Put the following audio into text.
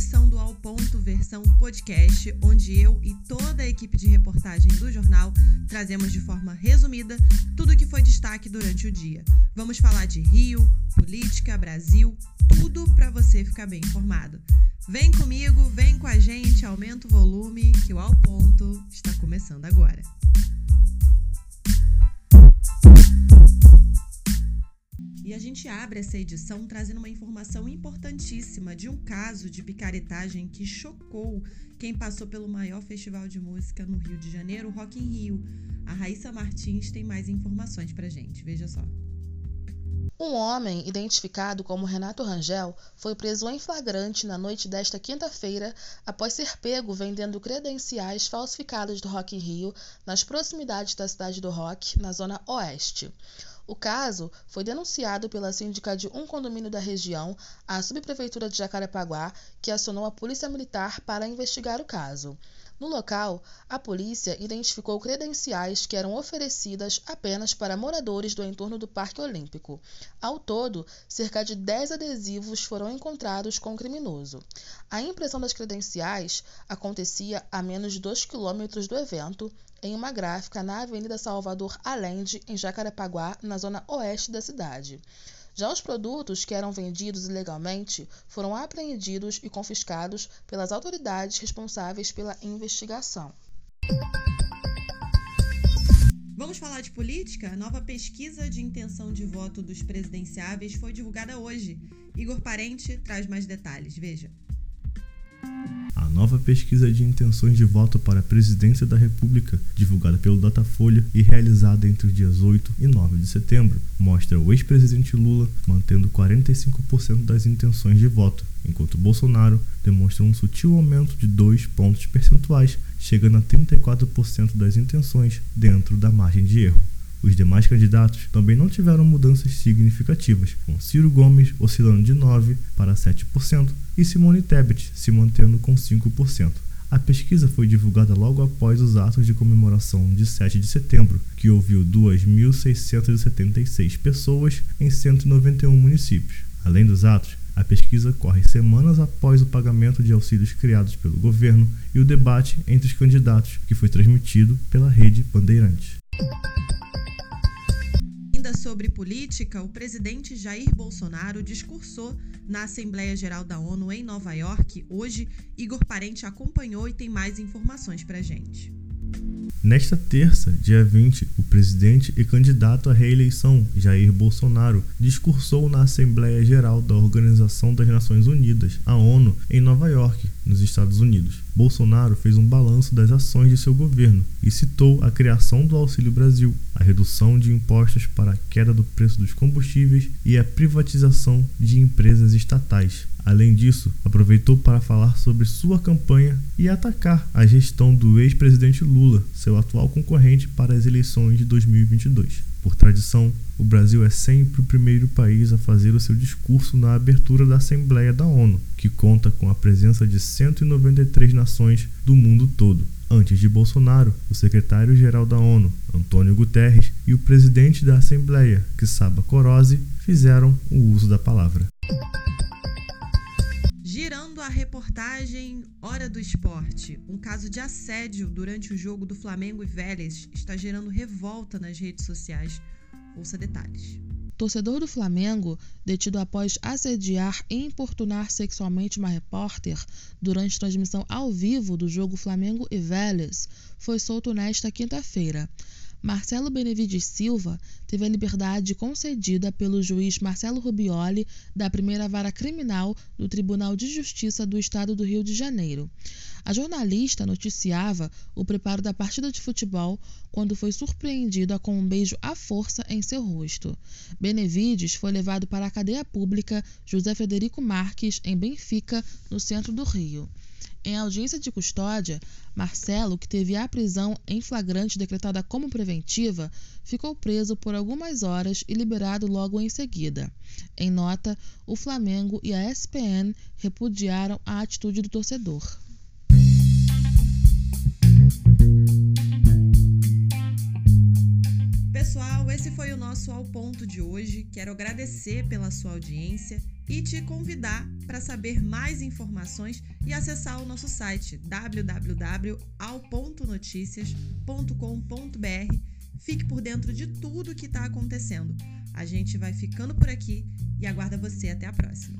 edição do Ao Ponto versão podcast, onde eu e toda a equipe de reportagem do jornal trazemos de forma resumida tudo o que foi destaque durante o dia. Vamos falar de Rio, política, Brasil, tudo para você ficar bem informado. Vem comigo, vem com a gente, aumenta o volume, que o Ao Ponto está começando agora. Gente abre essa edição trazendo uma informação importantíssima de um caso de picaretagem que chocou quem passou pelo maior festival de música no Rio de Janeiro, Rock in Rio. A Raíssa Martins tem mais informações pra gente, veja só. Um homem, identificado como Renato Rangel, foi preso em flagrante na noite desta quinta-feira após ser pego vendendo credenciais falsificados do Rock in Rio nas proximidades da cidade do Rock, na zona oeste. O caso foi denunciado pela síndica de um condomínio da região à subprefeitura de Jacarepaguá, que acionou a Polícia Militar para investigar o caso. No local, a polícia identificou credenciais que eram oferecidas apenas para moradores do entorno do Parque Olímpico. Ao todo, cerca de 10 adesivos foram encontrados com o criminoso. A impressão das credenciais acontecia a menos de 2 quilômetros do evento em uma gráfica na Avenida Salvador Allende, em Jacarepaguá, na zona oeste da cidade. Já os produtos que eram vendidos ilegalmente foram apreendidos e confiscados pelas autoridades responsáveis pela investigação. Vamos falar de política? A nova pesquisa de intenção de voto dos presidenciáveis foi divulgada hoje. Igor Parente traz mais detalhes. Veja. Nova pesquisa de intenções de voto para a presidência da República, divulgada pelo Datafolha e realizada entre os dias 8 e 9 de setembro, mostra o ex-presidente Lula mantendo 45% das intenções de voto, enquanto Bolsonaro demonstra um sutil aumento de 2 pontos percentuais, chegando a 34% das intenções dentro da margem de erro. Os demais candidatos também não tiveram mudanças significativas, com Ciro Gomes oscilando de 9% para 7% e Simone Tebet se mantendo com 5%. A pesquisa foi divulgada logo após os atos de comemoração de 7 de setembro, que ouviu 2.676 pessoas em 191 municípios. Além dos atos, a pesquisa corre semanas após o pagamento de auxílios criados pelo governo e o debate entre os candidatos, que foi transmitido pela rede Bandeirantes. Ainda sobre política, o presidente Jair Bolsonaro discursou na Assembleia Geral da ONU em Nova York. Hoje, Igor Parente acompanhou e tem mais informações para gente. Nesta terça, dia 20, o presidente e candidato à reeleição, Jair Bolsonaro, discursou na Assembleia Geral da Organização das Nações Unidas, a ONU, em Nova York, nos Estados Unidos. Bolsonaro fez um balanço das ações de seu governo e citou a criação do Auxílio Brasil, a redução de impostos para a queda do preço dos combustíveis e a privatização de empresas estatais. Além disso, aproveitou para falar sobre sua campanha e atacar a gestão do ex-presidente Lula, seu atual concorrente para as eleições de 2022. Por tradição, o Brasil é sempre o primeiro país a fazer o seu discurso na abertura da Assembleia da ONU, que conta com a presença de 193 nações do mundo todo. Antes de Bolsonaro, o secretário-geral da ONU, Antônio Guterres, e o presidente da Assembleia, Kisaba Korose, fizeram o uso da palavra. A reportagem Hora do Esporte, um caso de assédio durante o jogo do Flamengo e Vélez está gerando revolta nas redes sociais. Ouça detalhes. Torcedor do Flamengo, detido após assediar e importunar sexualmente uma repórter durante transmissão ao vivo do jogo Flamengo e Vélez, foi solto nesta quinta-feira. Marcelo Benevides Silva teve a liberdade concedida pelo juiz Marcelo Rubioli da primeira vara criminal do Tribunal de Justiça do Estado do Rio de Janeiro. A jornalista noticiava o preparo da partida de futebol quando foi surpreendida com um beijo à força em seu rosto. Benevides foi levado para a cadeia pública José Frederico Marques, em Benfica, no centro do Rio. Em audiência de custódia, Marcelo, que teve a prisão em flagrante decretada como preventiva, ficou preso por algumas horas e liberado logo em seguida. Em nota, o Flamengo e a SPN repudiaram a atitude do torcedor. Pessoal, esse foi o nosso Ao Ponto de hoje. Quero agradecer pela sua audiência e te convidar para saber mais informações e acessar o nosso site www.ao.noticias.com.br. Fique por dentro de tudo que está acontecendo. A gente vai ficando por aqui e aguarda você até a próxima.